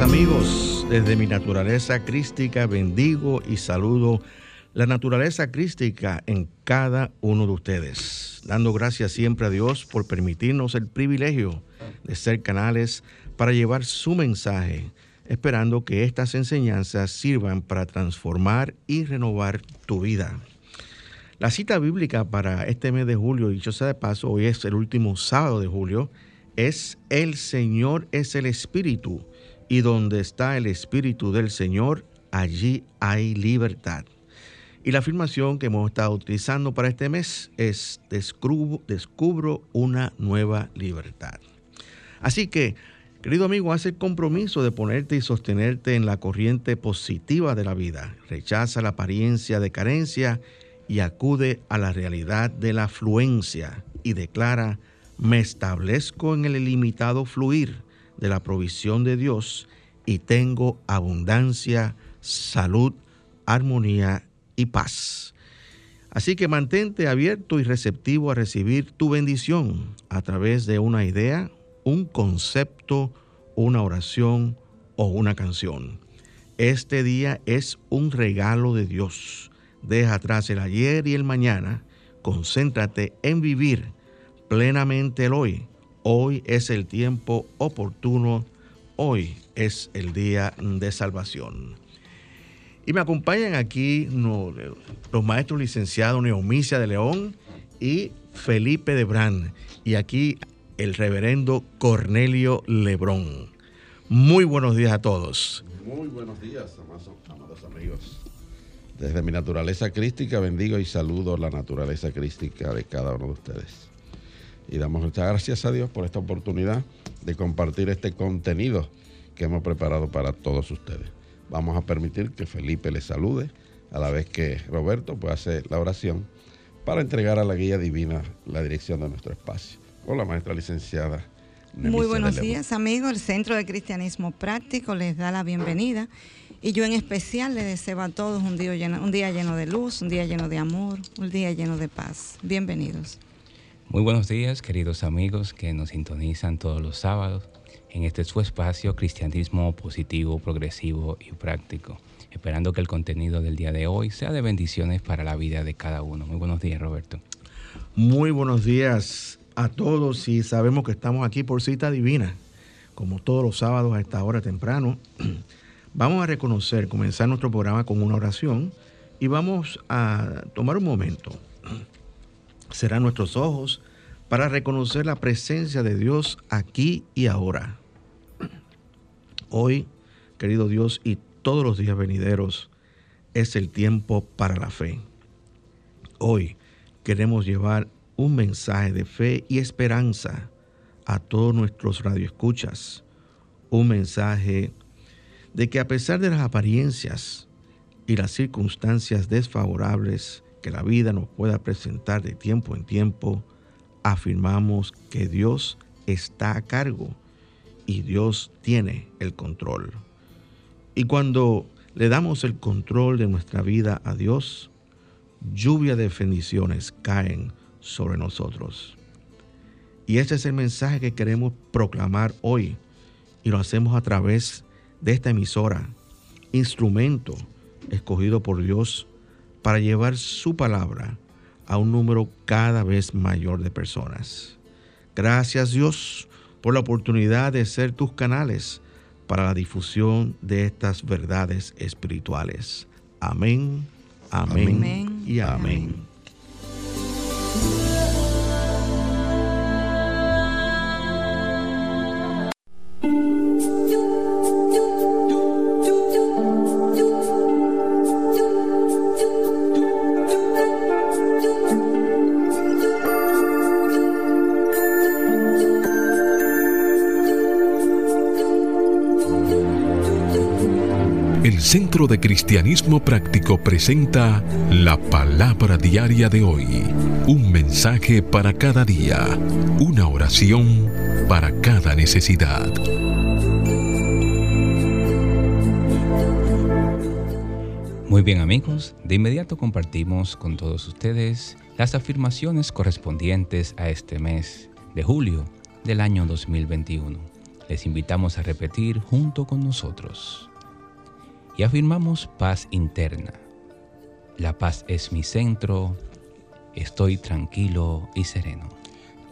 Amigos. Desde mi naturaleza crística bendigo y saludo la naturaleza crística en cada uno de ustedes, dando gracias siempre a Dios por permitirnos el privilegio de ser canales para llevar su mensaje, esperando que estas enseñanzas sirvan para transformar y renovar tu vida. La cita bíblica para este mes de julio, dicho sea de paso, hoy es el último sábado de julio, es el Señor es el Espíritu, y donde está el Espíritu del Señor, allí hay libertad. Y la afirmación que hemos estado utilizando para este mes es descubro, una nueva libertad. Así que, querido amigo, haz el compromiso de ponerte y sostenerte en la corriente positiva de la vida. Rechaza la apariencia de carencia y acude a la realidad de la afluencia y declara, me establezco en el ilimitado fluir de la provisión de Dios y tengo abundancia, salud, armonía y paz. Así que mantente abierto y receptivo a recibir tu bendición a través de una idea, un concepto, una oración o una canción. Este día es un regalo de Dios. Deja atrás el ayer y el mañana. Concéntrate en vivir plenamente el hoy. Hoy es el tiempo oportuno. Hoy es el día de salvación. Y me acompañan aquí los maestros licenciados Neomicia de León y Felipe de Brand. Y aquí el reverendo Cornelio Lebrón. Muy buenos días a todos. Muy buenos días, amados amigos. Desde mi naturaleza crística bendigo y saludo la naturaleza crística de cada uno de ustedes. Y damos muchas gracias a Dios por esta oportunidad de compartir este contenido que hemos preparado para todos ustedes. Vamos a permitir que Felipe les salude, a la vez que Roberto pueda hacer la oración para entregar a la guía divina la dirección de nuestro espacio. Hola, maestra licenciada. Muy buenos días, amigos. El Centro de Cristianismo Práctico les da la bienvenida. Y yo en especial les deseo a todos un día, lleno, un día lleno de luz, un día lleno de amor, un día lleno de paz. Bienvenidos. Muy buenos días, queridos amigos que nos sintonizan todos los sábados en este su espacio Cristianismo positivo, progresivo y práctico. Esperando que el contenido del día de hoy sea de bendiciones para la vida de cada uno. Muy buenos días, Roberto. Muy buenos días a todos y sabemos que estamos aquí por cita divina, como todos los sábados a esta hora temprano. Vamos a reconocer, comenzar nuestro programa con una oración y vamos a tomar un momento. Serán nuestros ojos para reconocer la presencia de Dios aquí y ahora. Hoy, querido Dios, y todos los días venideros, es el tiempo para la fe. Hoy queremos llevar un mensaje de fe y esperanza a todos nuestros radioescuchas. Un mensaje de que a pesar de las apariencias y las circunstancias desfavorables que la vida nos pueda presentar de tiempo en tiempo, afirmamos que Dios está a cargo y Dios tiene el control. Y cuando le damos el control de nuestra vida a Dios, lluvia de bendiciones caen sobre nosotros. Y este es el mensaje que queremos proclamar hoy y lo hacemos a través de esta emisora, instrumento escogido por Dios para llevar su palabra a un número cada vez mayor de personas. Gracias Dios por la oportunidad de ser tus canales para la difusión de estas verdades espirituales. Amén, amén, y amén. Centro de Cristianismo Práctico presenta la palabra diaria de hoy. Un mensaje para cada día. Una oración para cada necesidad. Muy bien amigos, de inmediato compartimos con todos ustedes las afirmaciones correspondientes a este mes de julio del año 2021. Les invitamos a repetir junto con nosotros y afirmamos paz interna. La paz es mi centro, estoy tranquilo y sereno.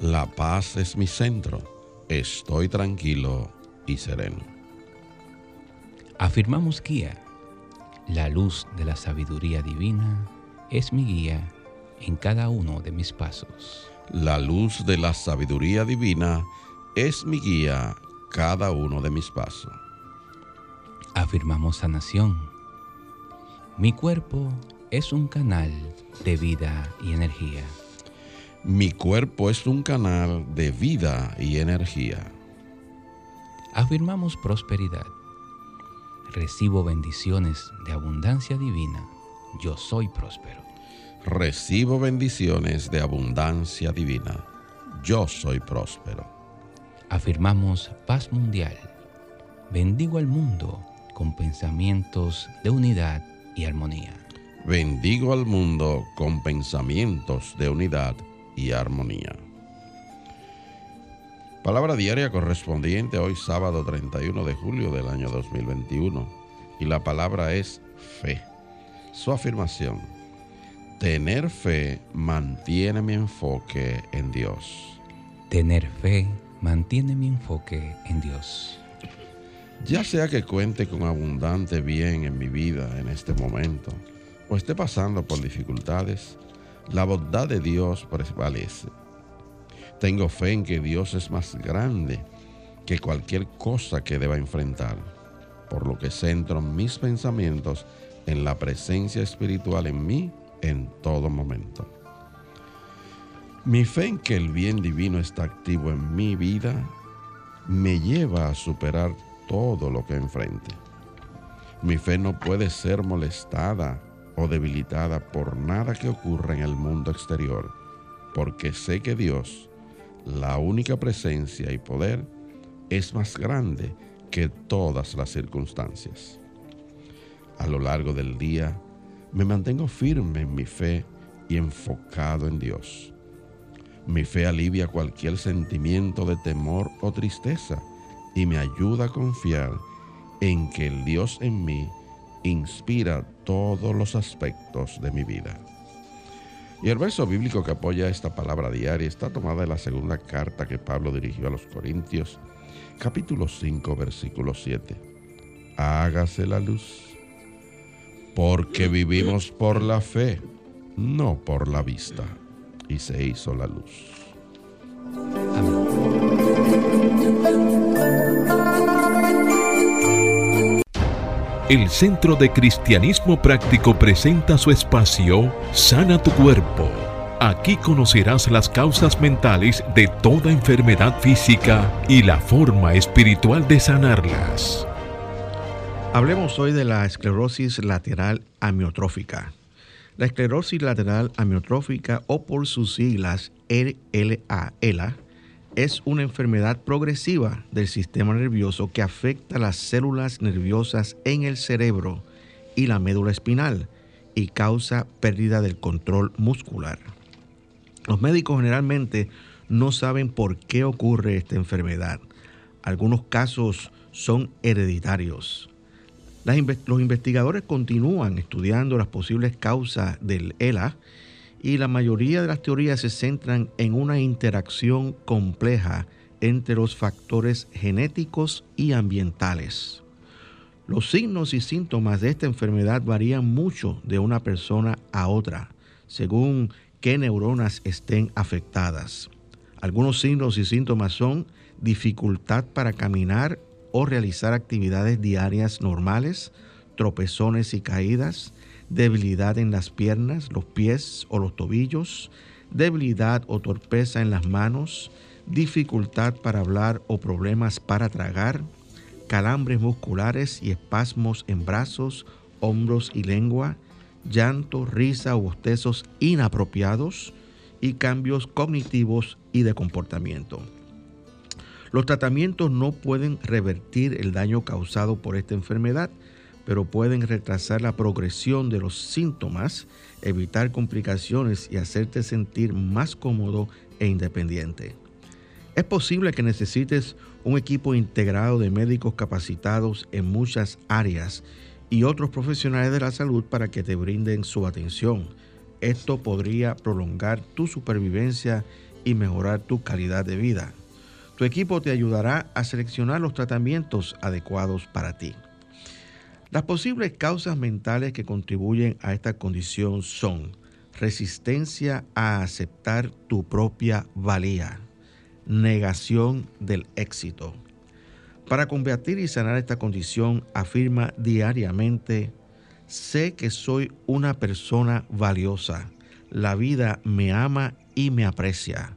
La paz es mi centro, estoy tranquilo y sereno. Afirmamos guía. La luz de la sabiduría divina es mi guía en cada uno de mis pasos. La luz de la sabiduría divina es mi guía cada uno de mis pasos afirmamos sanación. Mi cuerpo es un canal de vida y energía. Mi cuerpo es un canal de vida y energía. Afirmamos prosperidad. Recibo bendiciones de abundancia divina. Yo soy próspero. Recibo bendiciones de abundancia divina. Yo soy próspero. Afirmamos paz mundial. Bendigo al mundo con pensamientos de unidad y armonía. Bendigo al mundo con pensamientos de unidad y armonía. Palabra diaria correspondiente hoy sábado 31 de julio del año 2021 y la palabra es fe. Su afirmación, tener fe mantiene mi enfoque en Dios. Tener fe mantiene mi enfoque en Dios. Ya sea que cuente con abundante bien en mi vida en este momento o esté pasando por dificultades, la bondad de Dios prevalece. Tengo fe en que Dios es más grande que cualquier cosa que deba enfrentar, por lo que centro mis pensamientos en la presencia espiritual en mí en todo momento. Mi fe en que el bien divino está activo en mi vida me lleva a superar todo lo que enfrente. Mi fe no puede ser molestada o debilitada por nada que ocurra en el mundo exterior, porque sé que Dios, la única presencia y poder, es más grande que todas las circunstancias. A lo largo del día, me mantengo firme en mi fe y enfocado en Dios. Mi fe alivia cualquier sentimiento de temor o tristeza y me ayuda a confiar en que el Dios en mí inspira todos los aspectos de mi vida. Y el verso bíblico que apoya esta palabra diaria está tomada de la segunda carta que Pablo dirigió a los Corintios, capítulo 5, versículo 7. Hágase la luz, porque vivimos por la fe, no por la vista. Y se hizo la luz. El Centro de Cristianismo Práctico presenta su espacio Sana tu Cuerpo. Aquí conocerás las causas mentales de toda enfermedad física y la forma espiritual de sanarlas. Hablemos hoy de la esclerosis lateral amiotrófica. La esclerosis lateral amiotrófica o por sus siglas LA, ELA, es una enfermedad progresiva del sistema nervioso que afecta las células nerviosas en el cerebro y la médula espinal y causa pérdida del control muscular. Los médicos generalmente no saben por qué ocurre esta enfermedad. Algunos casos son hereditarios. los investigadores continúan estudiando las posibles causas del ELA y la mayoría de las teorías se centran en una interacción compleja entre los factores genéticos y ambientales. Los signos y síntomas de esta enfermedad varían mucho de una persona a otra, según qué neuronas estén afectadas. Algunos signos y síntomas son dificultad para caminar o realizar actividades diarias normales, tropezones y caídas, debilidad en las piernas, los pies o los tobillos, debilidad o torpeza en las manos, dificultad para hablar o problemas para tragar, calambres musculares y espasmos en brazos, hombros y lengua, llanto, risa o bostezos inapropiados y cambios cognitivos y de comportamiento. Los tratamientos no pueden revertir el daño causado por esta enfermedad, pero pueden retrasar la progresión de los síntomas, evitar complicaciones y hacerte sentir más cómodo e independiente. Es posible que necesites un equipo integrado de médicos capacitados en muchas áreas y otros profesionales de la salud para que te brinden su atención. Esto podría prolongar tu supervivencia y mejorar tu calidad de vida. Tu equipo te ayudará a seleccionar los tratamientos adecuados para ti. Las posibles causas mentales que contribuyen a esta condición son resistencia a aceptar tu propia valía, negación del éxito. Para combatir y sanar esta condición, afirma diariamente, sé que soy una persona valiosa, la vida me ama y me aprecia.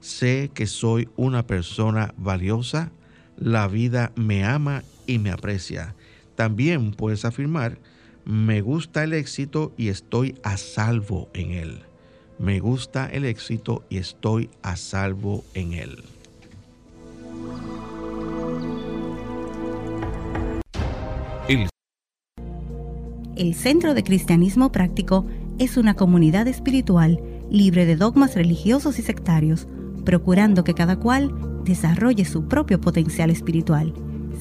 Sé que soy una persona valiosa, la vida me ama y me aprecia. También puedes afirmar, me gusta el éxito y estoy a salvo en él. Me gusta el éxito y estoy a salvo en él. El, Centro de Cristianismo Práctico es una comunidad espiritual libre de dogmas religiosos y sectarios, procurando que cada cual desarrolle su propio potencial espiritual.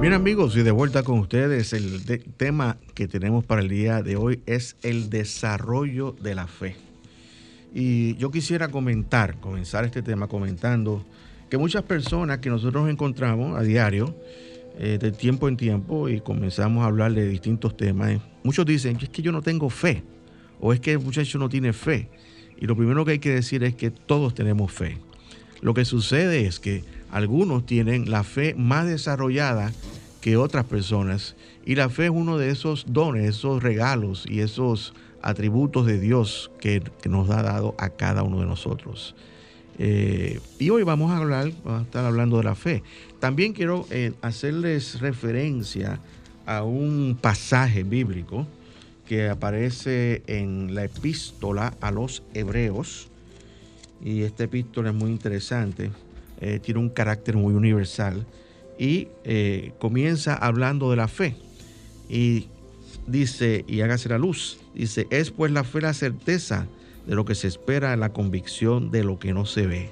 Bien amigos, y de vuelta con ustedes, el tema que tenemos para el día de hoy es el desarrollo de la fe. Y yo quisiera comentar, comenzar este tema comentando que muchas personas que nosotros encontramos a diario, eh, de tiempo en tiempo, y comenzamos a hablar de distintos temas, muchos dicen, es que yo no tengo fe, o es que el muchacho no tiene fe. Y lo primero que hay que decir es que todos tenemos fe. Lo que sucede es que algunos tienen la fe más desarrollada que otras personas y la fe es uno de esos dones, esos regalos y esos atributos de Dios que, nos ha dado a cada uno de nosotros. Eh, y hoy vamos a hablar, vamos a estar hablando de la fe. También quiero eh, hacerles referencia a un pasaje bíblico que aparece en la epístola a los hebreos. Y esta epístola es muy interesante, eh, tiene un carácter muy universal y comienza hablando de la fe. Y dice, y hágase la luz. Dice, es pues la fe la certeza de lo que se espera, la convicción de lo que no se ve.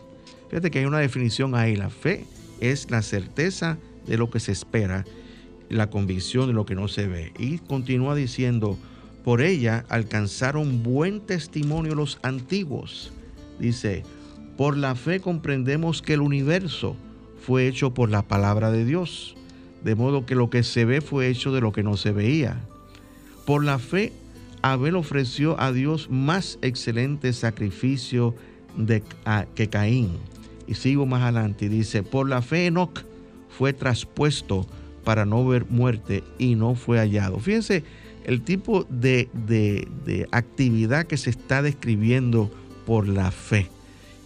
Fíjate que hay una definición ahí. La fe es la certeza de lo que se espera, la convicción de lo que no se ve. Y continúa diciendo, por ella alcanzaron buen testimonio los antiguos. Dice, por la fe comprendemos que el universo fue hecho por la palabra de Dios, de modo que lo que se ve fue hecho de lo que no se veía. Por la fe, Abel ofreció a Dios más excelente sacrificio de, que Caín. Y sigo más adelante y dice, por la fe Enoch fue traspuesto para no ver muerte y no fue hallado. Fíjense el tipo de, de actividad que se está describiendo por la fe.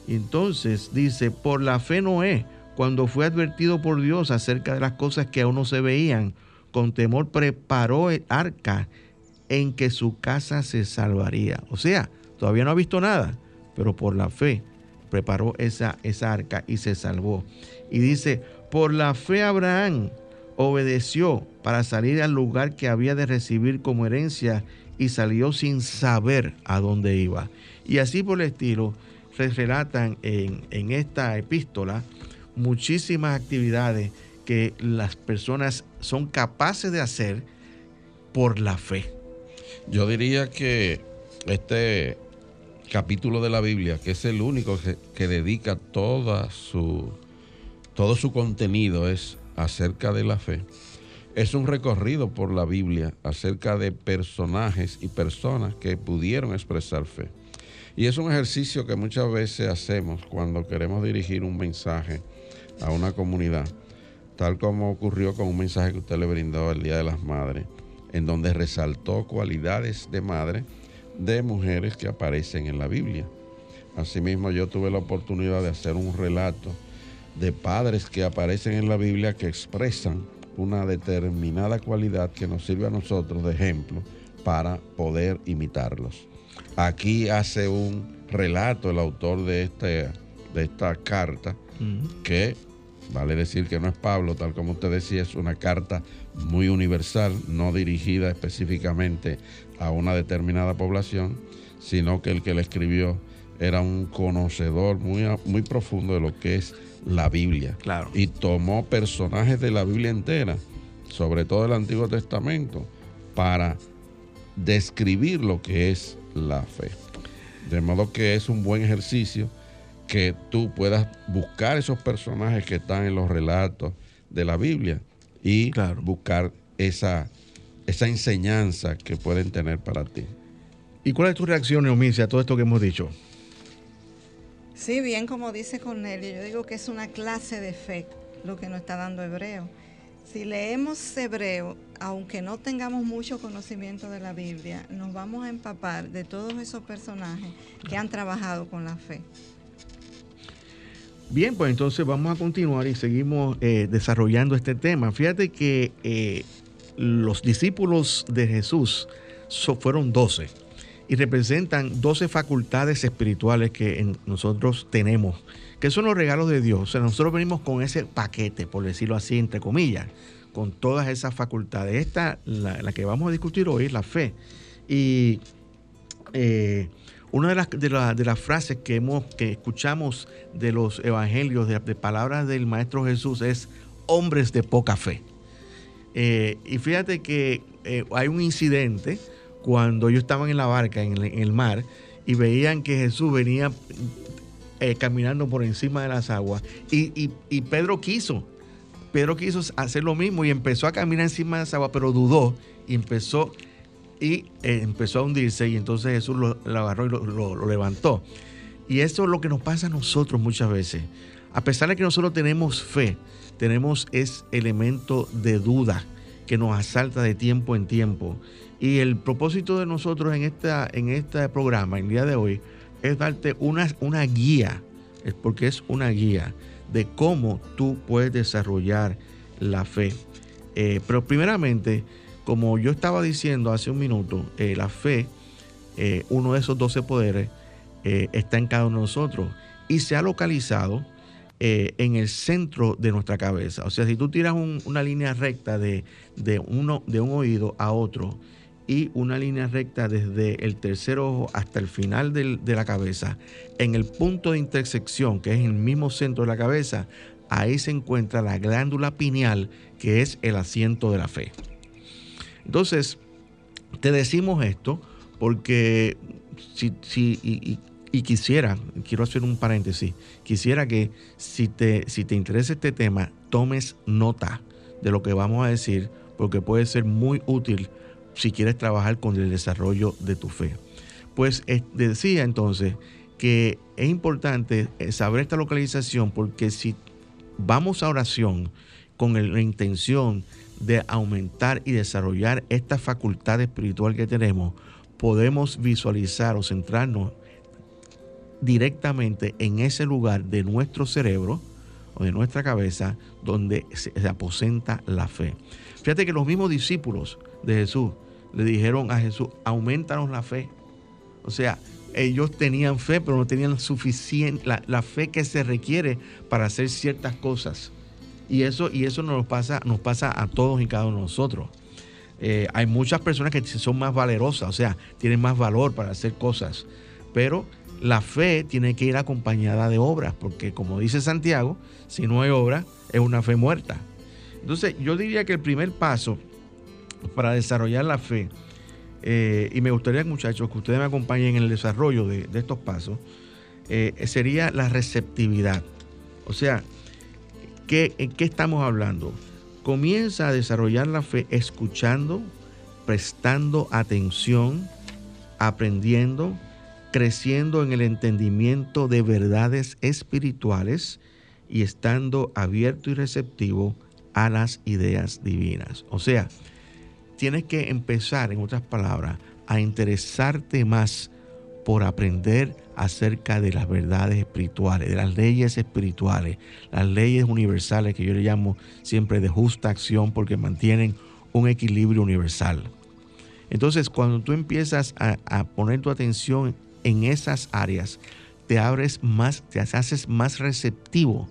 Entonces dice, por la fe Noé, cuando fue advertido por Dios acerca de las cosas que aún no se veían, con temor preparó el arca en que su casa se salvaría. O sea, todavía no ha visto nada, pero por la fe preparó esa, esa arca y se salvó. Y dice, por la fe Abraham obedeció para salir al lugar que había de recibir como herencia y salió sin saber a dónde iba. Y así por el estilo, se relatan en, en esta epístola muchísimas actividades que las personas son capaces de hacer por la fe. Yo diría que este capítulo de la Biblia, que es el único que, dedica toda su, todo su contenido es acerca de la fe, es un recorrido por la Biblia acerca de personajes y personas que pudieron expresar fe. Y es un ejercicio que muchas veces hacemos cuando queremos dirigir un mensaje a una comunidad, tal como ocurrió con un mensaje que usted le brindó el Día de las Madres, en donde resaltó cualidades de madre de mujeres que aparecen en la Biblia. Asimismo, yo tuve la oportunidad de hacer un relato de padres que aparecen en la Biblia que expresan una determinada cualidad que nos sirve a nosotros de ejemplo para poder imitarlos. Aquí hace un relato el autor de, este, de esta carta que vale decir que no es Pablo, tal como usted decía, es una carta muy universal, no dirigida específicamente a una determinada población, sino que el que la escribió era un conocedor muy, muy profundo de lo que es la Biblia. Claro. Y tomó personajes de la Biblia entera, sobre todo el Antiguo Testamento, para describir lo que es la fe. De modo que es un buen ejercicio que tú puedas buscar esos personajes que están en los relatos de la Biblia y buscar esa, esa enseñanza que pueden tener para ti. ¿Y cuál es tu reacción, Eunice, a todo esto que hemos dicho? Sí, bien como dice Cornelio, yo digo que es una clase de fe lo que nos está dando Hebreo. Si leemos Hebreo, aunque no tengamos mucho conocimiento de la Biblia, nos vamos a empapar de todos esos personajes que han trabajado con la fe. Bien, pues entonces vamos a continuar y seguimos eh, desarrollando este tema. Fíjate que eh, los discípulos de Jesús fueron doce y representan 12 facultades espirituales que nosotros tenemos, que son los regalos de Dios. O sea, nosotros venimos con ese paquete, por decirlo así, entre comillas, con todas esas facultades. Esta, la, que vamos a discutir hoy, es la fe. Y eh, una de las, de, las frases que, hemos, que escuchamos de los evangelios, de, palabras del Maestro Jesús, es hombres de poca fe. Eh, y fíjate que eh, hay un incidente cuando ellos estaban en la barca, en el, mar, y veían que Jesús venía eh, caminando por encima de las aguas. Y, Pedro quiso, Pedro quiso hacer lo mismo y empezó a caminar encima de las aguas, pero dudó y empezó, y, eh, empezó a hundirse y entonces Jesús lo, agarró y lo, levantó. Y eso es lo que nos pasa a nosotros muchas veces. A pesar de que nosotros tenemos fe, tenemos ese elemento de duda que nos asalta de tiempo en tiempo. Y el propósito de nosotros en, esta, en este programa, el día de hoy, es darte una, una guía, es porque es una guía de cómo tú puedes desarrollar la fe. Eh, pero primeramente, como yo estaba diciendo hace un minuto, eh, la fe, eh, uno de esos 12 poderes, está en cada uno de nosotros y se ha localizado en el centro de nuestra cabeza. O sea, si tú tiras una línea recta de, de, uno, de un oído a otro, y una línea recta desde el tercer ojo hasta el final de la cabeza, en el punto de intersección, que es el mismo centro de la cabeza, ahí se encuentra la glándula pineal, que es el asiento de la fe. Entonces, te decimos esto porque si, y, quisiera, quiero hacer un paréntesis, quisiera que si te, si te interesa este tema, tomes nota de lo que vamos a decir, porque puede ser muy útil si quieres trabajar con el desarrollo de tu fe. Pues eh, decía entonces que es importante eh, saber esta localización porque si vamos a oración con la intención de aumentar y desarrollar esta facultad espiritual que tenemos, podemos visualizar o centrarnos directamente en ese lugar de nuestro cerebro o de nuestra cabeza donde se, aposenta la fe. Fíjate que los mismos discípulos de Jesús le dijeron a Jesús, aumentanos la fe. O sea, ellos tenían fe, pero no tenían suficiente, la, fe que se requiere para hacer ciertas cosas. Y eso, y eso nos, pasa, nos pasa a todos y cada uno de nosotros. Eh, hay muchas personas que son más valerosas, o sea, tienen más valor para hacer cosas. Pero la fe tiene que ir acompañada de obras, porque como dice Santiago, si no hay obra, es una fe muerta. Entonces, yo diría que el primer paso para desarrollar la fe, eh, y me gustaría, muchachos, que ustedes me acompañen en el desarrollo de, estos pasos, eh, sería la receptividad. O sea, ¿qué, ¿en qué estamos hablando? Comienza a desarrollar la fe escuchando, prestando atención, aprendiendo, creciendo en el entendimiento de verdades espirituales y estando abierto y receptivo a las ideas divinas. O sea, tienes que empezar, en otras palabras, a interesarte más por aprender acerca de las verdades espirituales, de las leyes espirituales, las leyes universales que yo le llamo siempre de justa acción porque mantienen un equilibrio universal. Entonces, cuando tú empiezas a, poner tu atención en esas áreas, te abres más, te haces más receptivo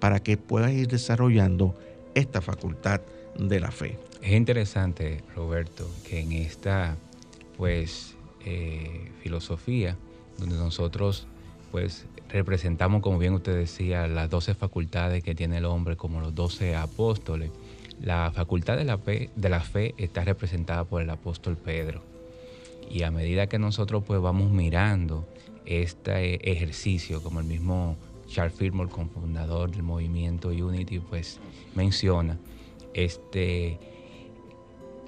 para que puedas ir desarrollando esta facultad de la fe. Es interesante, Roberto, que en esta pues eh, filosofía, donde nosotros pues representamos, como bien usted decía, las doce facultades que tiene el hombre como los doce apóstoles. La facultad de la, fe, de la fe está representada por el apóstol Pedro. Y a medida que nosotros pues vamos mirando este ejercicio, como el mismo Charles Fillmore, cofundador del movimiento Unity, pues menciona, este,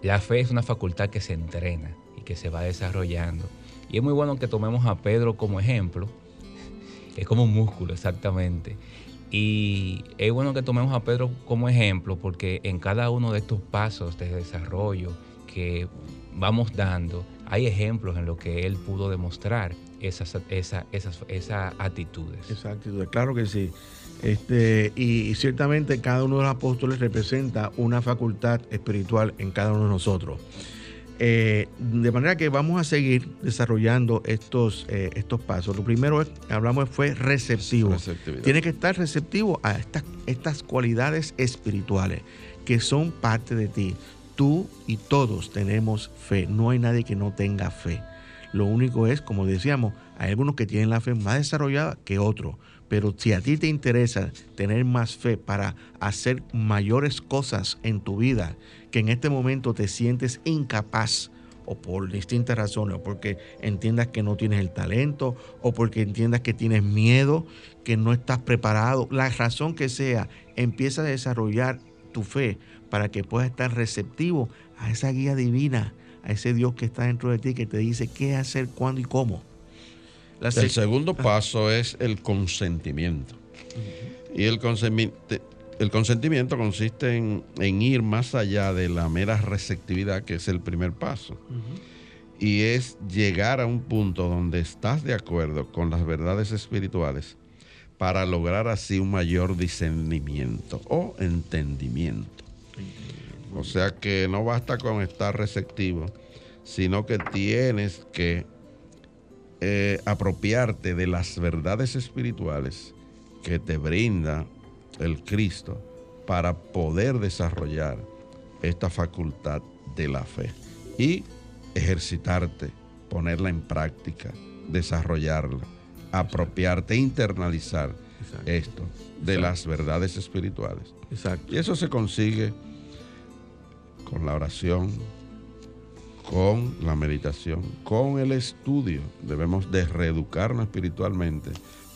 la fe es una facultad que se entrena y que se va desarrollando. Y es muy bueno que tomemos a Pedro como ejemplo. Es como un músculo, exactamente. Y es bueno que tomemos a Pedro como ejemplo porque en cada uno de estos pasos de desarrollo que vamos dando, hay ejemplos en lo que él pudo demostrar esas, esas, esas, esas actitudes. Esas actitudes, claro que sí. Este, y, ciertamente cada uno de los apóstoles representa una facultad espiritual en cada uno de nosotros. Eh, de manera que vamos a seguir desarrollando estos, eh, estos pasos. Lo primero es, hablamos fue receptivo. Tiene que estar receptivo a estas, estas cualidades espirituales que son parte de ti. Tú y todos tenemos fe. No hay nadie que no tenga fe. Lo único es, como decíamos, hay algunos que tienen la fe más desarrollada que otros. Pero si a ti te interesa tener más fe para hacer mayores cosas en tu vida, que en este momento te sientes incapaz, o por distintas razones, o porque entiendas que no tienes el talento, o porque entiendas que tienes miedo, que no estás preparado, la razón que sea, empieza a desarrollar tu fe para que puedas estar receptivo a esa guía divina, a ese Dios que está dentro de ti, que te dice qué hacer, cuándo y cómo. el segundo paso es el consentimiento. Y el consentimiento, el consentimiento consiste en, ir más allá de la mera receptividad, que es el primer paso. Y es llegar a un punto donde estás de acuerdo con las verdades espirituales para lograr así un mayor discernimiento o entendimiento. O sea que no basta con estar receptivo, sino que tienes que eh, apropiarte de las verdades espirituales que te brinda el Cristo para poder desarrollar esta facultad de la fe y ejercitarte, ponerla en práctica, desarrollarla, apropiarte, internalizar esto de las verdades espirituales. Y eso se consigue con la oración, con la meditación, con el estudio. Debemos de reeducarnos espiritualmente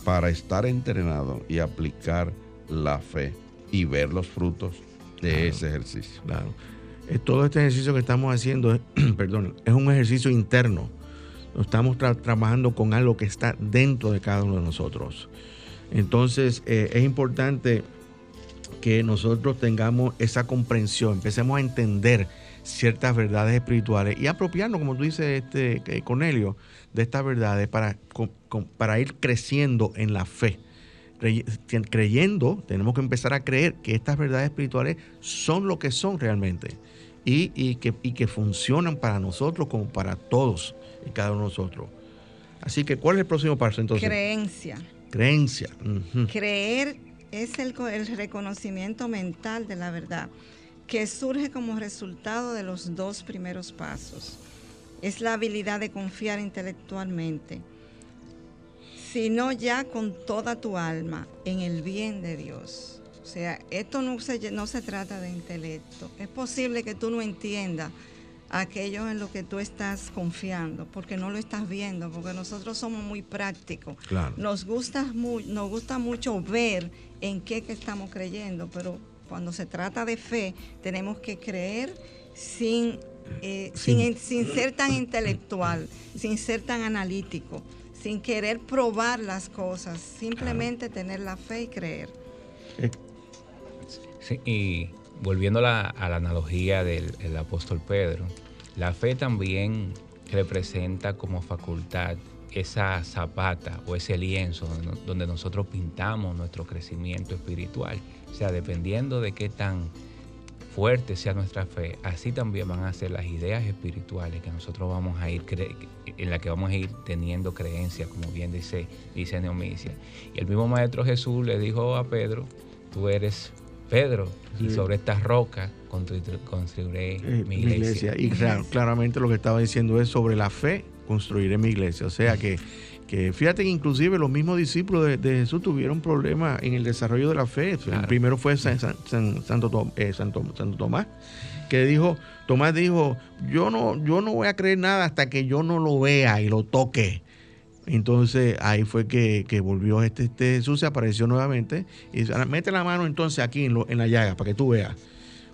para estar entrenado y aplicar la fe y ver los frutos de ese ejercicio. Claro. Eh, todo este ejercicio que estamos haciendo, perdón, es un ejercicio interno. Estamos trabajando con algo que está dentro de cada uno de nosotros. Entonces, eh, es importante que nosotros tengamos esa comprensión, empecemos a entender ciertas verdades espirituales y apropiarnos, como tú dices, este, Cornelio, de estas verdades para, para ir creciendo en la fe creyendo, tenemos que empezar a creer que estas verdades espirituales son lo que son realmente y, que, que funcionan para nosotros como para todos y cada uno de nosotros. Así que, ¿cuál es el próximo paso entonces? Creencia. Creencia. Creer es el, reconocimiento mental de la verdad que surge como resultado de los dos primeros pasos. Es la habilidad de confiar intelectualmente sino ya con toda tu alma en el bien de Dios. O sea, esto no se, no se trata de intelecto. Es posible que tú no entiendas aquello en lo que tú estás confiando, porque no lo estás viendo, porque nosotros somos muy prácticos. Nos, gusta muy, nos gusta mucho ver en qué que estamos creyendo, pero Cuando se trata de fe, tenemos que creer sin, eh, sin, ser tan intelectual, sin ser tan analítico, sin querer probar las cosas, simplemente tener la fe y creer. Eh. Sí, y volviendo a la, analogía del apóstol Pedro, la fe también representa como facultad esa zapata o ese lienzo donde nosotros pintamos nuestro crecimiento espiritual. O sea, dependiendo de qué tan fuerte sea nuestra fe, así también van a ser las ideas espirituales que nosotros vamos a ir en la que vamos a ir teniendo creencia, como bien dice dice Neomicia. Y el mismo maestro Jesús le dijo a Pedro, tú eres Pedro, y sobre estas rocas construiré eh, mi iglesia. Y claramente lo que estaba diciendo es sobre la fe construiré mi iglesia. O sea que, que fíjate que inclusive los mismos discípulos de, Jesús tuvieron problemas en el desarrollo de la fe. El primero fue Santo, eh, Santo, Santo, Tomás, que dijo, Tomás dijo, yo no, yo no voy a creer nada hasta que yo no lo vea y lo toque. Entonces ahí fue que, volvió este, este, Jesús, se apareció nuevamente y dice, mete la mano entonces aquí en, la llaga para que tú veas.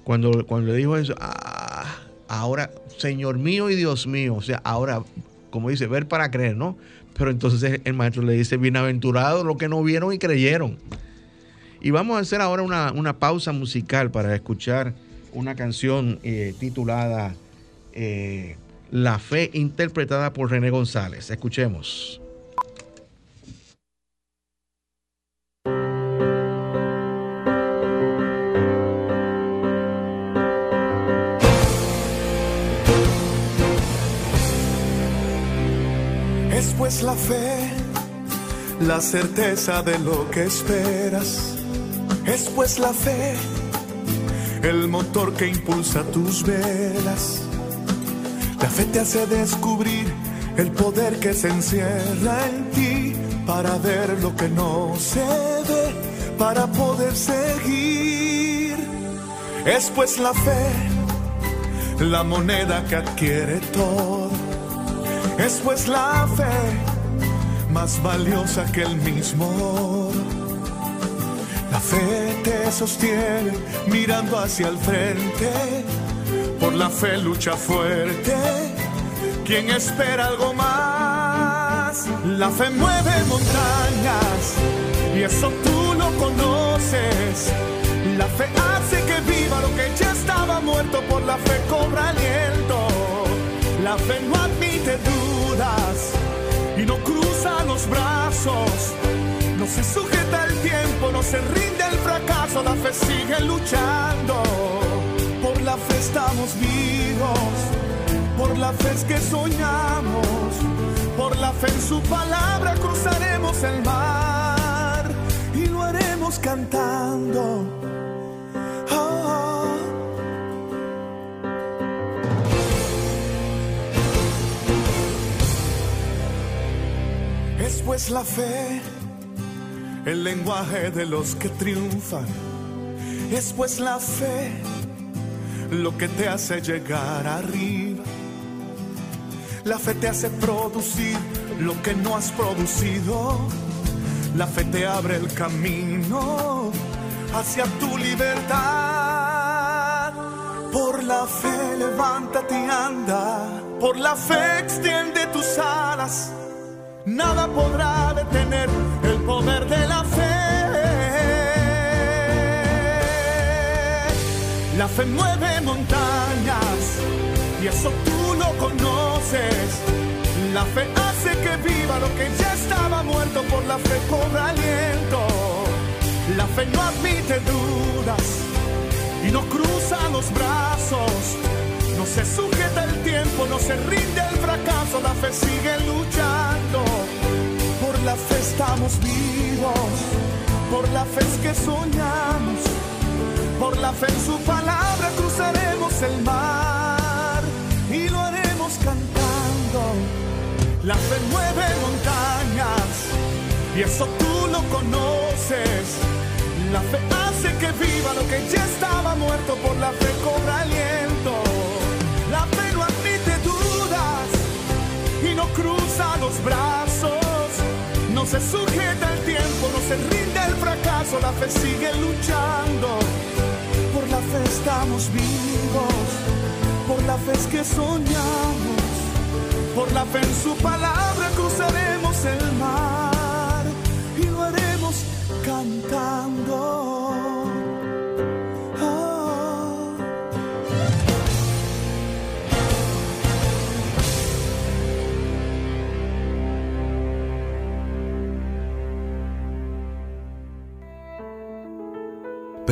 Cuando, cuando le dijo eso, ah, ahora, Señor mío y Dios mío, o sea, ahora como dice, ver para creer, ¿no? Pero entonces el maestro le dice, bienaventurados los que no vieron y creyeron. Y vamos a hacer ahora una, pausa musical para escuchar una canción eh, titulada eh, La fe interpretada por René González. Escuchemos. pues la fe, la certeza de lo que esperas. Es pues la fe, el motor que impulsa tus velas. La fe te hace descubrir el poder que se encierra en ti para ver lo que no se ve, para poder seguir. Es pues la fe, la moneda que adquiere todo. Es pues la fe más valiosa que el mismo La fe te sostiene mirando hacia el frente, por la fe lucha fuerte. Quien espera algo más, la fe mueve montañas y eso tú lo conoces. La fe hace que viva lo que ya estaba muerto, por la fe cobra aliento. La fe no admite dudas y no cruza los brazos. No se sujeta el tiempo, no se rinde el fracaso. La fe sigue luchando. Fe estamos vivos. Por la fe es que soñamos. Por la fe en su palabra cruzaremos el mar y lo haremos cantando Es pues la fe, el lenguaje de los que triunfan. Es pues la fe, lo que te hace llegar arriba. La fe te hace producir lo que no has producido. La fe te abre el camino hacia tu libertad. Por la fe levántate y anda. Por la fe extiende tus alas nada podrá detener el poder de la fe mueve montañas y eso tú lo conoces. La fe hace que viva lo que ya estaba muerto, por la fe cobra aliento. La fe no admite dudas y no cruza los brazos no se sujeta el tiempo, no se rinde el fracaso, la fe sigue luchando. Por la fe estamos vivos, por la fe es que soñamos, por la fe en su palabra cruzaremos el mar y lo haremos cantando. La fe mueve montañas y eso tú lo conoces. La fe hace que viva lo que ya estaba muerto, por la fe cobra aliento. La fe no admite dudas y no cruza los brazos. No se sujeta el tiempo, no se rinde el fracaso, la fe sigue luchando. Por la fe estamos vivos, por la fe es que soñamos, por la fe en su palabra cruzaremos el mar y lo haremos cantando.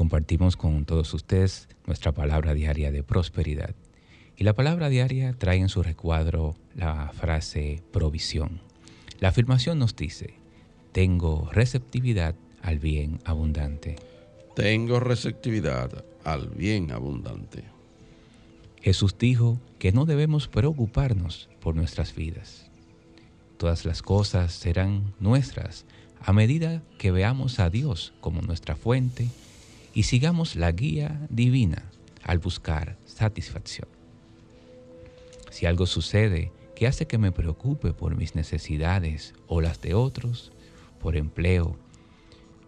compartimos con todos ustedes nuestra palabra diaria de prosperidad. Y la palabra diaria trae en su recuadro la frase provisión. La afirmación nos dice, tengo receptividad al bien abundante. Tengo receptividad al bien abundante. Jesús dijo que no debemos preocuparnos por nuestras vidas. Todas las cosas serán nuestras a medida que veamos a Dios como nuestra fuente y sigamos la guía divina al buscar satisfacción. Si algo sucede que hace que me preocupe por mis necesidades o las de otros, por empleo,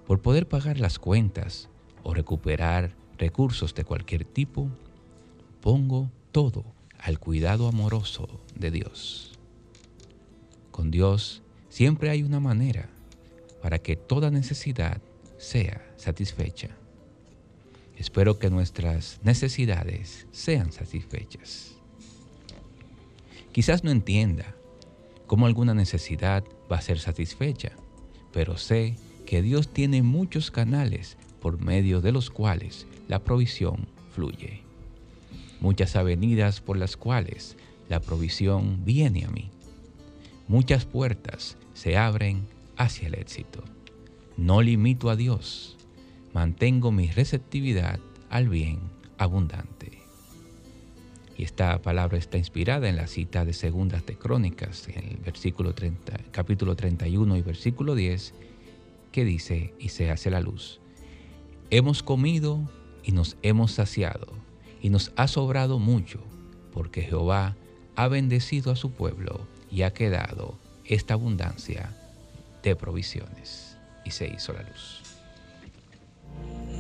por poder pagar las cuentas o recuperar recursos de cualquier tipo, pongo todo al cuidado amoroso de Dios. Con Dios siempre hay una manera para que toda necesidad sea satisfecha. Espero que nuestras necesidades sean satisfechas. Quizás no entienda cómo alguna necesidad va a ser satisfecha, pero sé que Dios tiene muchos canales por medio de los cuales la provisión fluye. Muchas avenidas por las cuales la provisión viene a mí. Muchas puertas se abren hacia el éxito. No limito a Dios mantengo mi receptividad al bien abundante. Y esta palabra está inspirada en la cita de Segundas de Crónicas, en el versículo 30, capítulo 31 y versículo 10, que dice, y se hace la luz. Hemos comido y nos hemos saciado, y nos ha sobrado mucho, porque Jehová ha bendecido a su pueblo y ha quedado esta abundancia de provisiones. Y se hizo la luz.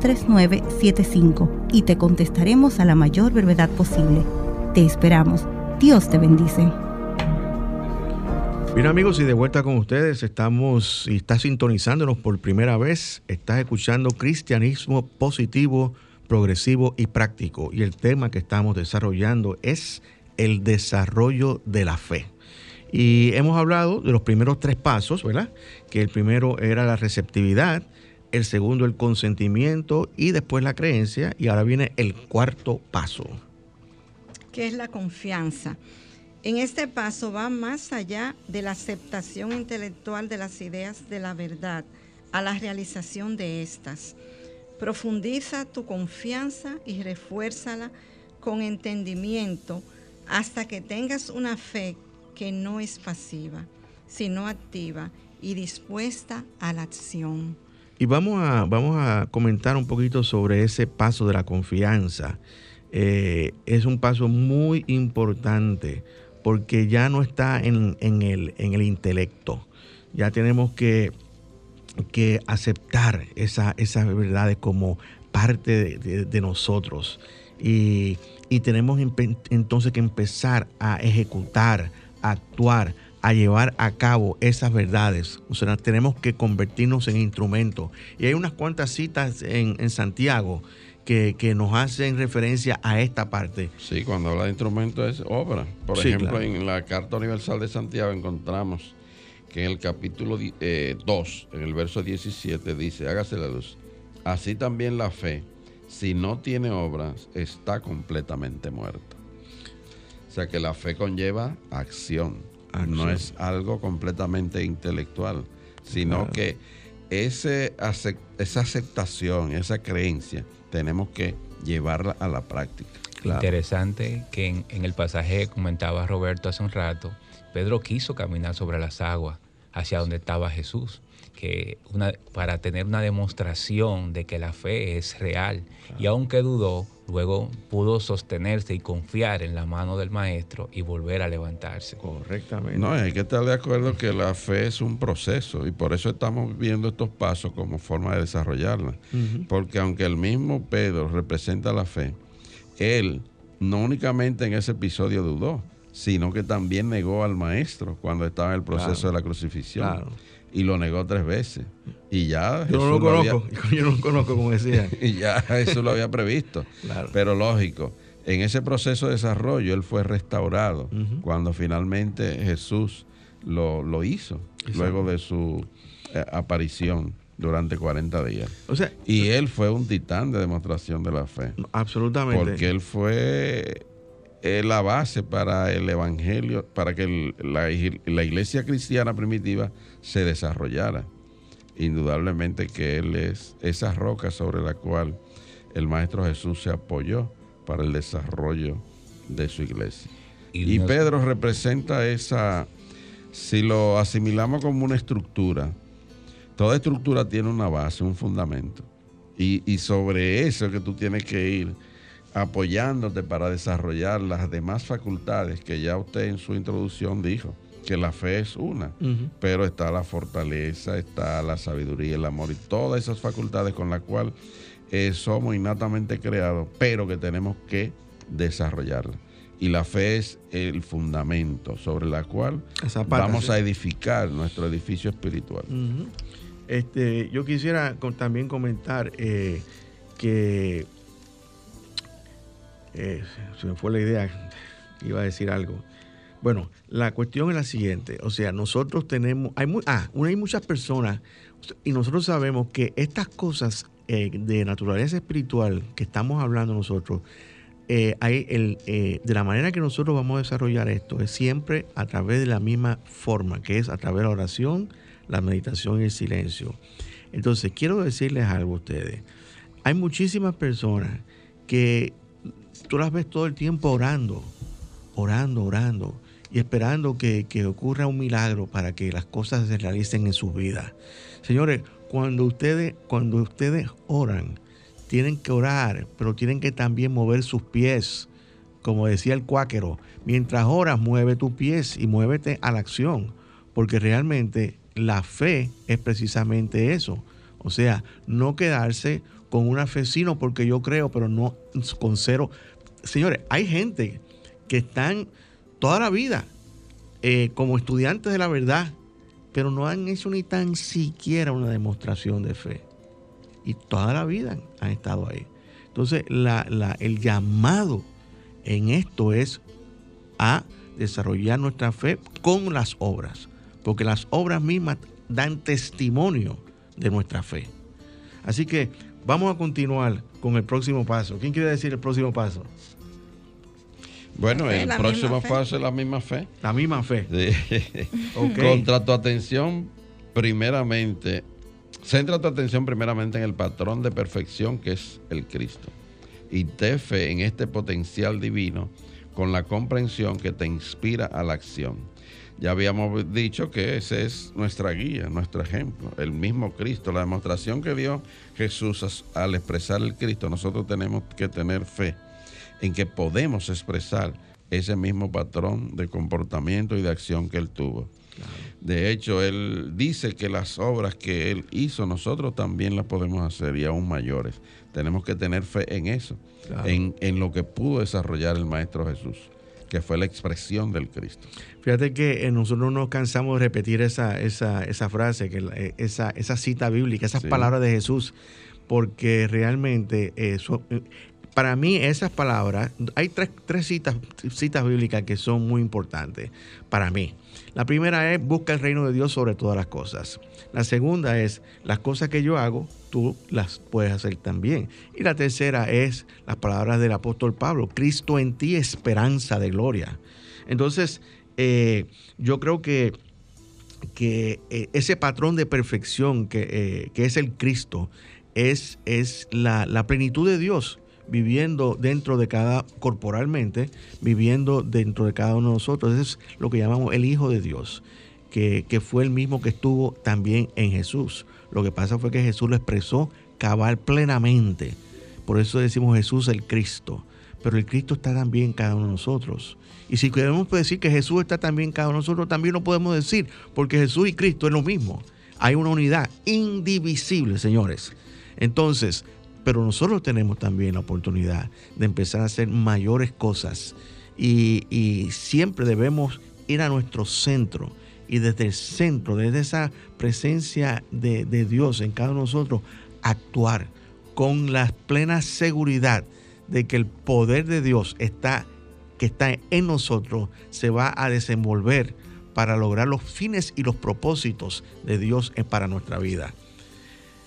3975 y te contestaremos a la mayor brevedad posible. Te esperamos. Dios te bendice. Bien amigos, y de vuelta con ustedes, estamos y estás sintonizándonos por primera vez, estás escuchando cristianismo positivo, progresivo y práctico. Y el tema que estamos desarrollando es el desarrollo de la fe. Y hemos hablado de los primeros tres pasos, ¿verdad? Que el primero era la receptividad, el segundo el consentimiento y después la creencia y ahora viene el cuarto paso. Que es la confianza. En este paso va más allá de la aceptación intelectual de las ideas de la verdad a la realización de estas. Profundiza tu confianza y refuérzala con entendimiento hasta que tengas una fe que no es pasiva, sino activa y dispuesta a la acción. Y vamos a, vamos a comentar un poquito sobre ese paso de la confianza. Eh, es un paso muy importante porque ya no está en, el, en el, intelecto. Ya tenemos que, que aceptar esa, esas verdades como parte de, nosotros. Y, y tenemos entonces que empezar a ejecutar, a actuar, a llevar a cabo esas verdades. O sea, tenemos que convertirnos en instrumentos. Y hay unas cuantas citas en, Santiago que, nos hacen referencia a esta parte. Sí, cuando habla de instrumento es obra. Por ejemplo, en la Carta Universal de Santiago encontramos que en el capítulo 2, eh, en el verso 17, dice, hágase la luz. Así también la fe, si no tiene obras, está completamente muerta. O sea que la fe conlleva acción. No es algo completamente intelectual, sino que ese, esa aceptación, esa creencia, tenemos que llevarla a la práctica. Interesante que en, el pasaje comentaba Roberto hace un rato, Pedro quiso caminar sobre las aguas hacia donde estaba Jesús, que una, para tener una demostración de que la fe es real. Y aunque dudó, luego pudo sostenerse y confiar en la mano del maestro y volver a levantarse. Correctamente. No, hay que estar de acuerdo que la fe es un proceso y por eso estamos viendo estos pasos como forma de desarrollarla. Porque aunque el mismo Pedro representa la fe, él no únicamente en ese episodio dudó, sino que también negó al maestro cuando estaba en el proceso de la crucifixión. Y lo negó tres veces. Y ya yo no lo conozco, yo no lo conozco como decía. y ya Jesús lo había previsto. Pero lógico, en ese proceso de desarrollo él fue restaurado cuando finalmente Jesús lo, hizo, luego de su eh, aparición durante 40 días. O sea, y él fue un titán de demostración de la fe. Absolutamente. Porque él fue eh, la base para el evangelio, para que la, iglesia cristiana primitiva se desarrollara. Indudablemente que Él es esa roca sobre la cual el Maestro Jesús se apoyó para el desarrollo de su iglesia. Y, Pedro representa esa, si lo asimilamos como una estructura, toda estructura tiene una base, un fundamento. Y, y sobre eso que tú tienes que ir apoyándote para desarrollar las demás facultades que ya usted en su introducción dijo, que la fe es una, pero está la fortaleza, está la sabiduría, el amor y todas esas facultades con las cuales eh, somos innatamente creados, pero que tenemos que desarrollarlas. Y la fe es el fundamento sobre la cual vamos a edificar nuestro edificio espiritual. este, yo quisiera también comentar eh, que eh, se me fue la idea, iba a decir algo. Bueno, la cuestión es la siguiente, o sea, nosotros tenemos, hay, ah, hay muchas personas y nosotros sabemos que estas cosas eh, de naturaleza espiritual que estamos hablando nosotros, eh, hay el, de la manera que nosotros vamos a desarrollar esto es siempre a través de la misma forma, que es a través de la oración, la meditación y el silencio. Entonces, quiero decirles algo a ustedes. Hay muchísimas personas que tú las ves todo el tiempo orando, orando, orando y esperando que, ocurra un milagro para que las cosas se realicen en sus vidas. Señores, cuando ustedes, cuando ustedes oran, tienen que orar, pero tienen que también mover sus pies. Como decía el cuáquero, mientras oras, mueve tus pies y muévete a la acción, porque realmente la fe es precisamente eso. O sea, no quedarse con una fe, sino porque yo creo, pero no con cero señores, hay gente que están toda la vida eh, como estudiantes de la verdad, pero no han hecho ni tan siquiera una demostración de fe. Y toda la vida han, estado ahí. Entonces, el llamado en esto es a desarrollar nuestra fe con las obras, porque las obras mismas dan testimonio de nuestra fe. Así que vamos a continuar con el próximo paso. ¿Quién quiere decir el próximo paso? Bueno, el próximo paso es la misma fe. La misma fe. Contra tu atención, primeramente, centra tu atención primeramente en el patrón de perfección que es el Cristo. Y te fe en este potencial divino con la comprensión que te inspira a la acción. Ya habíamos dicho que ese es nuestra guía, nuestro ejemplo, el mismo Cristo, la demostración que dio Jesús al expresar el Cristo. Nosotros tenemos que tener fe en que podemos expresar ese mismo patrón de comportamiento y de acción que él tuvo. De hecho, él dice que las obras que él hizo, nosotros también las podemos hacer y aún mayores. Tenemos que tener fe en eso, en, lo que pudo desarrollar el Maestro Jesús, que fue la expresión del Cristo. Fíjate que eh, nosotros no nos cansamos de repetir esa, esa, esa frase, que, eh, esa, esa cita bíblica, esas palabras de Jesús porque realmente eso, para mí esas palabras, hay tres, tres citas, citas bíblicas que son muy importantes para mí. La primera es busca el reino de Dios sobre todas las cosas. La segunda es las cosas que yo hago, tú las puedes hacer también. Y la tercera es las palabras del apóstol Pablo, Cristo en ti esperanza de gloria. Entonces, eh, yo creo que, que eh, ese patrón de perfección que, eh, que, es el Cristo es, es la, la plenitud de Dios viviendo dentro de cada, corporalmente, viviendo dentro de cada uno de nosotros. Es lo que llamamos el Hijo de Dios, que, que, fue el mismo que estuvo también en Jesús. Lo que pasa fue que Jesús lo expresó cabal plenamente. Por eso decimos Jesús el Cristo. Pero el Cristo está también en cada uno de nosotros. Y si queremos decir que Jesús está también en cada uno de nosotros, también lo podemos decir, porque Jesús y Cristo es lo mismo. Hay una unidad indivisible, señores. Entonces, pero nosotros tenemos también la oportunidad de empezar a hacer mayores cosas y, siempre debemos ir a nuestro centro y desde el centro, desde esa presencia de, de Dios en cada uno de nosotros, actuar con la plena seguridad de que el poder de Dios está, que está en nosotros se va a desenvolver para lograr los fines y los propósitos de Dios para nuestra vida.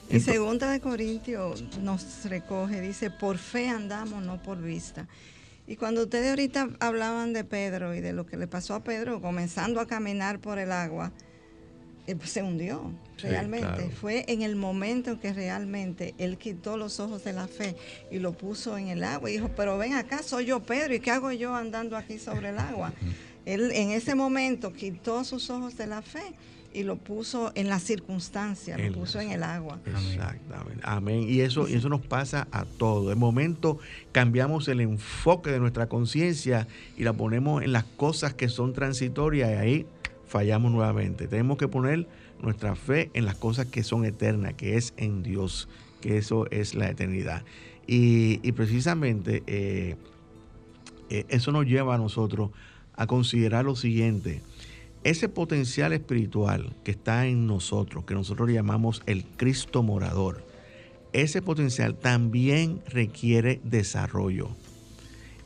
Y segunda de Corintios nos recoge, dice, por fe andamos, no por vista. Y cuando ustedes ahorita hablaban de Pedro y de lo que le pasó a Pedro, comenzando a caminar por el agua, se hundió realmente. Fue en el momento en que realmente él quitó los ojos de la fe y lo puso en el agua y dijo, pero ven acá, soy yo Pedro, ¿y qué hago yo andando aquí sobre el agua? Él en ese momento quitó sus ojos de la fe y lo puso en la circunstancia, lo puso en el agua. Exactamente. Amén. Y eso, y eso nos pasa a todos. De momento cambiamos el enfoque de nuestra conciencia y la ponemos en las cosas que son transitorias y ahí fallamos nuevamente. Tenemos que poner nuestra fe en las cosas que son eternas, que es en Dios, que eso es la eternidad. Y, precisamente eh, eh, eso nos lleva a nosotros a considerar lo siguiente ese potencial espiritual que está en nosotros, que nosotros llamamos el Cristo morador, ese potencial también requiere desarrollo.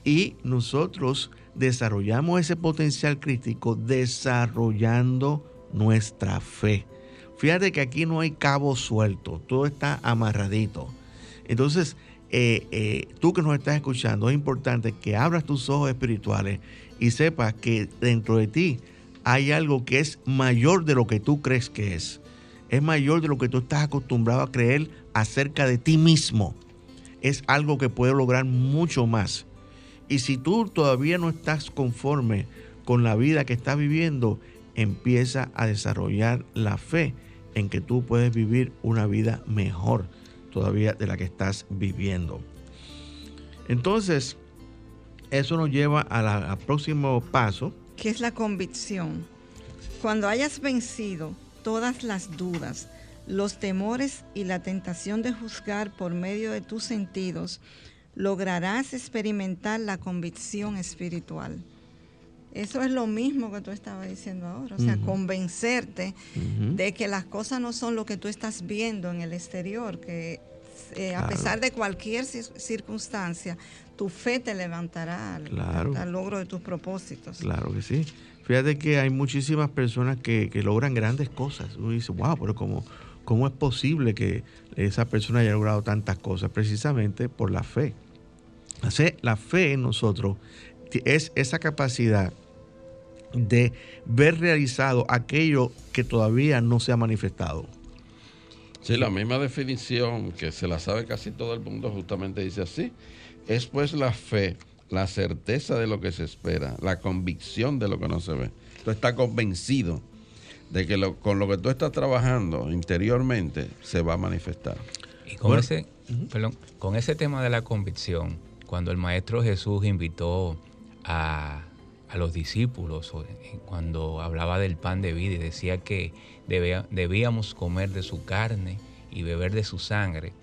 Y nosotros desarrollamos ese potencial crítico desarrollando nuestra fe. Fíjate que aquí no hay cabo suelto, todo está amarradito. Entonces, eh, eh, tú que nos estás escuchando, es importante que abras tus ojos espirituales y sepas que dentro de ti hay algo que es mayor de lo que tú crees que es. Es mayor de lo que tú estás acostumbrado a creer acerca de ti mismo. Es algo que puede lograr mucho más. Y si tú todavía no estás conforme con la vida que estás viviendo, empieza a desarrollar la fe en que tú puedes vivir una vida mejor todavía de la que estás viviendo. Entonces, eso nos lleva al próximo paso, que es la convicción. Cuando hayas vencido todas las dudas, los temores y la tentación de juzgar por medio de tus sentidos, lograrás experimentar la convicción espiritual. Eso es lo mismo que tú estabas diciendo ahora, o sea, convencerte de que las cosas no son lo que tú estás viendo en el exterior, que eh, a pesar de cualquier circunstancia, tu fe te levantará al, logro de tus propósitos. Claro que sí. Fíjate que hay muchísimas personas que, logran grandes cosas. Uno dice, wow, pero ¿cómo, ¿cómo es posible que esa persona haya logrado tantas cosas? Precisamente por la fe. La fe en nosotros es esa capacidad de ver realizado aquello que todavía no se ha manifestado. Sí, la misma definición que se la sabe casi todo el mundo justamente dice así. Es pues la fe, la certeza de lo que se espera, la convicción de lo que no se ve. Tú estás convencido de que con lo que tú estás trabajando interiormente se va a manifestar. Y con, ese, con ese tema de la convicción, cuando el Maestro Jesús invitó a, los discípulos, cuando hablaba del pan de vida y decía que debíamos comer de su carne y beber de su sangre,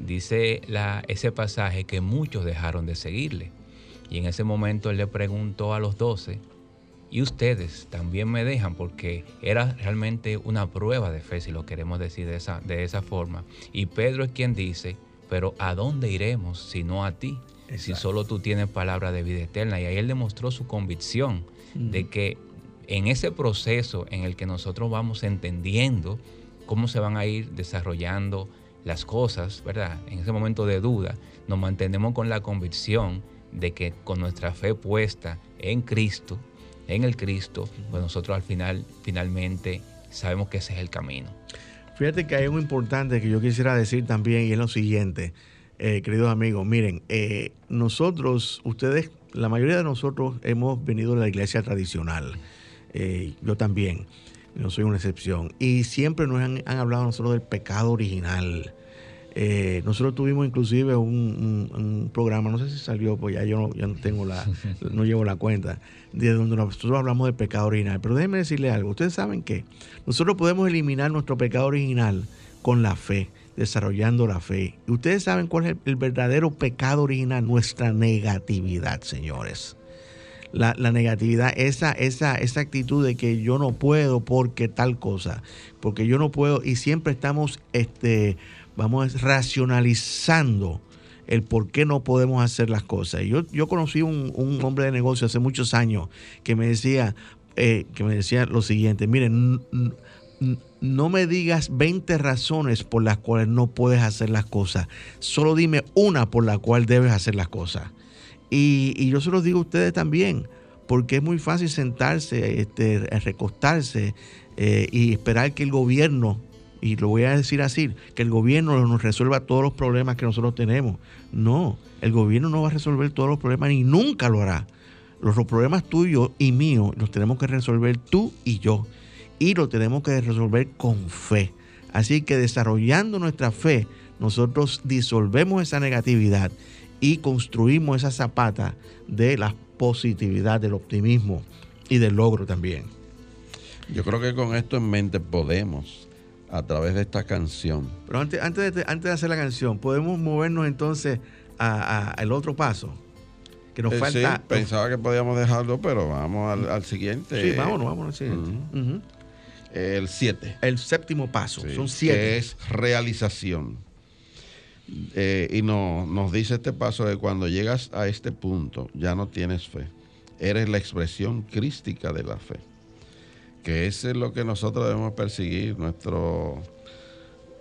dice la, ese pasaje que muchos dejaron de seguirle. Y en ese momento él le preguntó a los doce, y ustedes también me dejan porque era realmente una prueba de fe, si lo queremos decir de esa, de esa forma. Y Pedro es quien dice, pero ¿a dónde iremos si no a ti? Si solo tú tienes palabra de vida eterna. Y ahí él demostró su convicción de que en ese proceso en el que nosotros vamos entendiendo cómo se van a ir desarrollando las cosas, ¿verdad? En ese momento de duda, nos mantenemos con la convicción de que con nuestra fe puesta en Cristo, en el Cristo, pues nosotros al final, finalmente, sabemos que ese es el camino. Fíjate que hay algo importante que yo quisiera decir también y es lo siguiente, eh, queridos amigos, miren, eh, nosotros, ustedes, la mayoría de nosotros hemos venido de la iglesia tradicional, eh, yo también, no soy una excepción, y siempre nos han, han hablado nosotros del pecado original, eh, nosotros tuvimos inclusive un, programa, no sé si salió, pues ya yo no, tengo la, no llevo la cuenta, de donde nosotros hablamos del pecado original. Pero déjenme decirle algo, ustedes saben que nosotros podemos eliminar nuestro pecado original con la fe, desarrollando la fe. Y ustedes saben cuál es el, verdadero pecado original, nuestra negatividad, señores. La, la, negatividad, esa, esa, esa actitud de que yo no puedo porque tal cosa, porque yo no puedo y siempre estamos este, vamos racionalizando el por qué no podemos hacer las cosas. Yo, yo conocí un, un hombre de negocio hace muchos años que me decía, eh, que me decía lo siguiente, miren, no me digas 20 razones por las cuales no puedes hacer las cosas, solo dime una por la cual debes hacer las cosas. Y, yo se los digo a ustedes también, porque es muy fácil sentarse, este, recostarse eh, y esperar que el gobierno y lo voy a decir así, que el gobierno nos resuelva todos los problemas que nosotros tenemos. No, el gobierno no va a resolver todos los problemas ni nunca lo hará. Los, problemas tuyos y míos los tenemos que resolver tú y yo. Y lo tenemos que resolver con fe. Así que desarrollando nuestra fe, nosotros disolvemos esa negatividad y construimos esa zapata de la positividad, del optimismo y del logro también. Yo creo que con esto en mente podemos a través de esta canción. Pero antes, antes, de, antes de hacer la canción, ¿podemos movernos entonces al otro paso? Que nos eh, falta. Sí, pensaba que podíamos dejarlo, pero vamos al, siguiente. Sí, vámonos, vámonos al siguiente. El 7. El séptimo paso, son siete. Que es realización. Eh, y no, nos dice este paso que cuando llegas a este punto ya no tienes fe. Eres la expresión crística de la fe que eso es lo que nosotros debemos perseguir. Nuestro,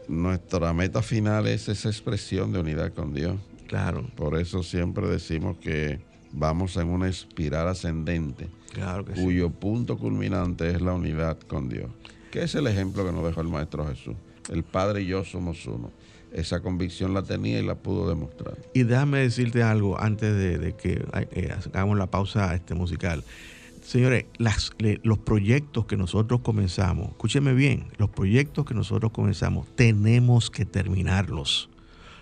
nuestra meta final es esa expresión de unidad con Dios. Claro. Por eso siempre decimos que vamos en una espiral ascendente, claro cuyo punto culminante es la unidad con Dios. Que es el ejemplo que nos dejó el Maestro Jesús. El Padre y yo somos uno. Esa convicción la tenía y la pudo demostrar. Y déjame decirte algo antes de, que eh, hagamos la pausa este, musical. Señores, los proyectos que nosotros comenzamos, escúcheme bien, los proyectos que nosotros comenzamos, tenemos que terminarlos.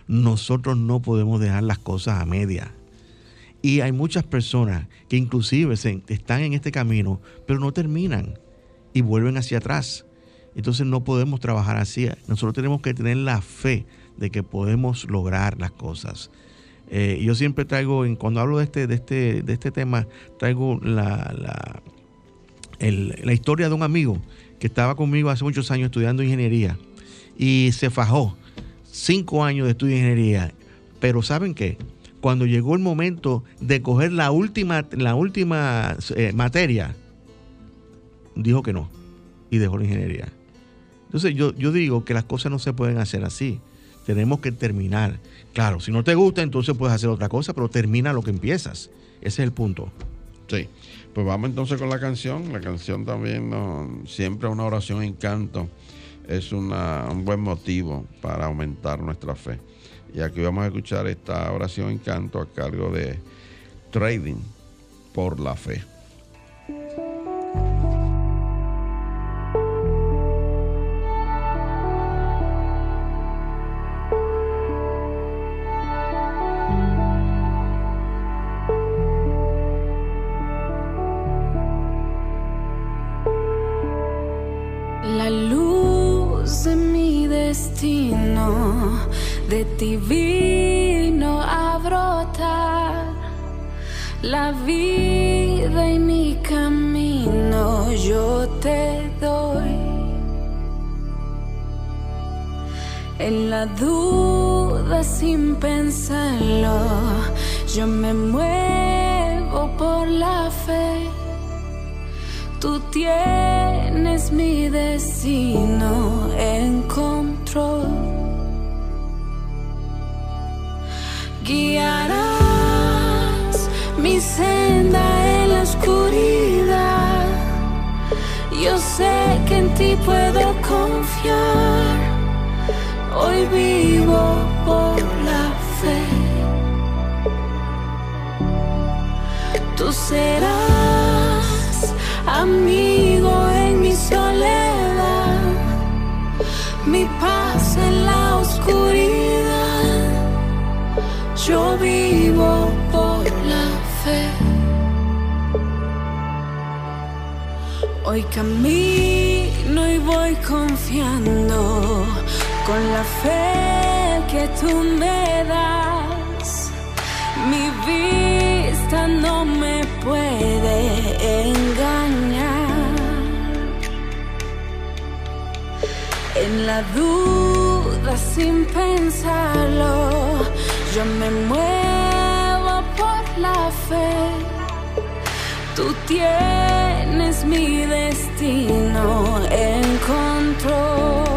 Nosotros no podemos dejar las cosas a media. Y hay muchas personas que inclusive están en este camino, pero no terminan y vuelven hacia atrás. Entonces no podemos trabajar así. Nosotros tenemos que tener la fe de que podemos lograr las cosas. Eh, yo siempre traigo, cuando hablo de este, de este, de este tema, traigo la, la, la historia de un amigo que estaba conmigo hace muchos años estudiando ingeniería y se fajó cinco años de estudio de ingeniería. Pero ¿saben qué? Cuando llegó el momento de coger la última, la última eh, materia, dijo que no y dejó la ingeniería. Entonces yo, yo digo que las cosas no se pueden hacer así. Tenemos que terminar. Claro, si no te gusta, entonces puedes hacer otra cosa, pero termina lo que empiezas. Ese es el punto. Sí. Pues vamos entonces con la canción. La canción también siempre una oración en canto es un buen motivo para aumentar nuestra fe. Y aquí vamos a escuchar esta oración en canto a cargo de Trading por la Fe. De ti vino a brotar la vida y mi camino yo te doy. En la duda sin pensarlo, yo me muevo por la fe. Tú tienes mi destino en control. Guiarás mi senda en la oscuridad. Yo sé que en ti puedo confiar. Hoy vivo por la fe. Tú serás amigo en mi soledad, mi paz en la oscuridad. Yo vivo por la fe. Hoy camino y voy confiando con la fe que tú me das. Mi vista no me puede engañar. En la duda sin pensarlo, yo me muevo por la fe. Tú tienes mi destino en control.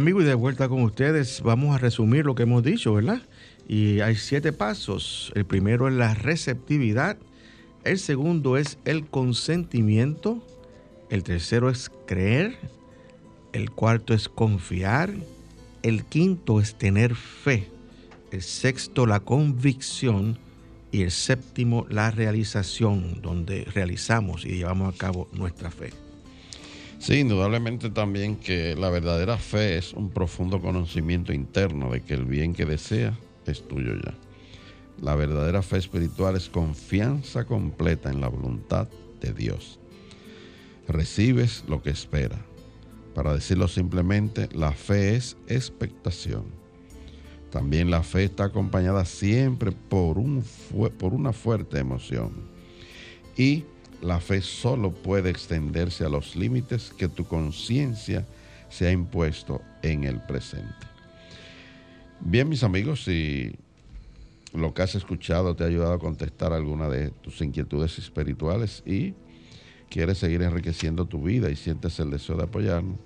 Amigos, y de vuelta con ustedes, vamos a resumir lo que hemos dicho, ¿verdad? Y hay siete pasos. El primero es la receptividad, el segundo es el consentimiento, el tercero es creer, el cuarto es confiar, el quinto es tener fe, el sexto la convicción y el séptimo la realización, donde realizamos y llevamos a cabo nuestra fe. Sí, indudablemente también que la verdadera fe es un profundo conocimiento interno de que el bien que desea es tuyo ya. La verdadera fe espiritual es confianza completa en la voluntad de Dios. Recibes lo que espera. Para decirlo simplemente, la fe es expectación. También la fe está acompañada siempre por, un por una fuerte emoción. Y la fe solo puede extenderse a los límites que tu conciencia se ha impuesto en el presente. Bien, mis amigos, si lo que has escuchado te ha ayudado a contestar alguna de tus inquietudes espirituales y quieres seguir enriqueciendo tu vida y sientes el deseo de apoyarnos,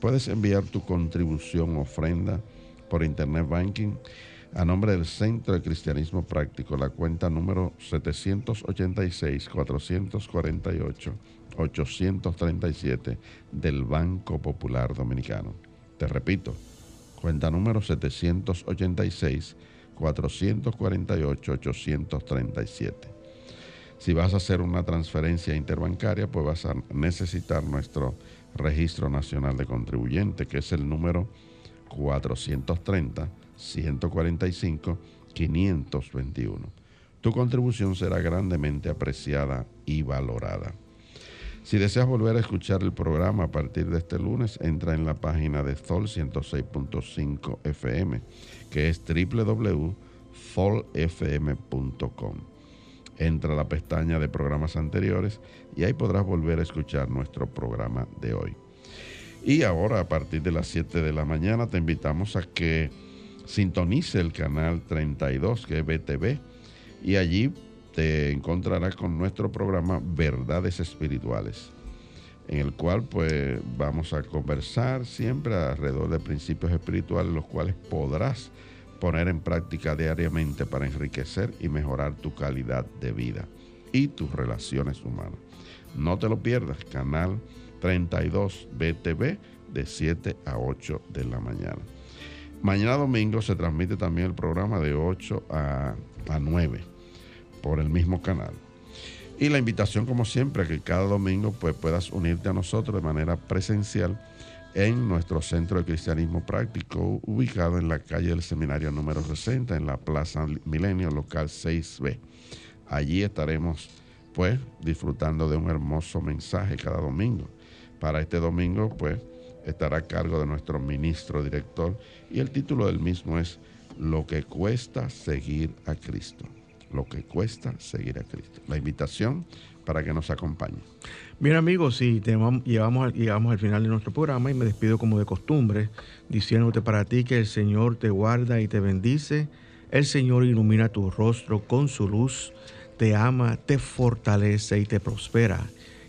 puedes enviar tu contribución ofrenda por Internet Banking a nombre del Centro de Cristianismo Práctico, la cuenta número 786-448-837 del Banco Popular Dominicano. Te repito, cuenta número 786-448-837. Si vas a hacer una transferencia interbancaria, pues vas a necesitar nuestro Registro Nacional de Contribuyente, que es el número 430 145 521. Tu contribución será grandemente apreciada y valorada. Si deseas volver a escuchar el programa a partir de este lunes, entra en la página de Sol 106.5 FM, que es www.folfm.com. Entra a la pestaña de programas anteriores y ahí podrás volver a escuchar nuestro programa de hoy. Y ahora, a partir de las 7 de la mañana, te invitamos a que sintonice el canal 32, que es BTV, y allí te encontrarás con nuestro programa Verdades Espirituales, en el cual pues vamos a conversar siempre alrededor de principios espirituales, los cuales podrás poner en práctica diariamente para enriquecer y mejorar tu calidad de vida y tus relaciones humanas. No te lo pierdas, canal 32 BTV de 7 a 8 de la mañana. Mañana domingo se transmite también el programa de 8 a, 9 por el mismo canal. Y la invitación, como siempre, a que cada domingo pues, puedas unirte a nosotros de manera presencial en nuestro centro de cristianismo práctico, ubicado en la calle del seminario número 60, en la Plaza Milenio, local 6B. Allí estaremos pues disfrutando de un hermoso mensaje cada domingo. Para este domingo, pues, estará a cargo de nuestro ministro director y el título del mismo es Lo que cuesta seguir a Cristo. Lo que cuesta seguir a Cristo. La invitación para que nos acompañe. Bien amigos, sí, llegamos, llegamos al final de nuestro programa y me despido como de costumbre, diciéndote para ti que el Señor te guarda y te bendice, el Señor ilumina tu rostro con su luz, te ama, te fortalece y te prospera.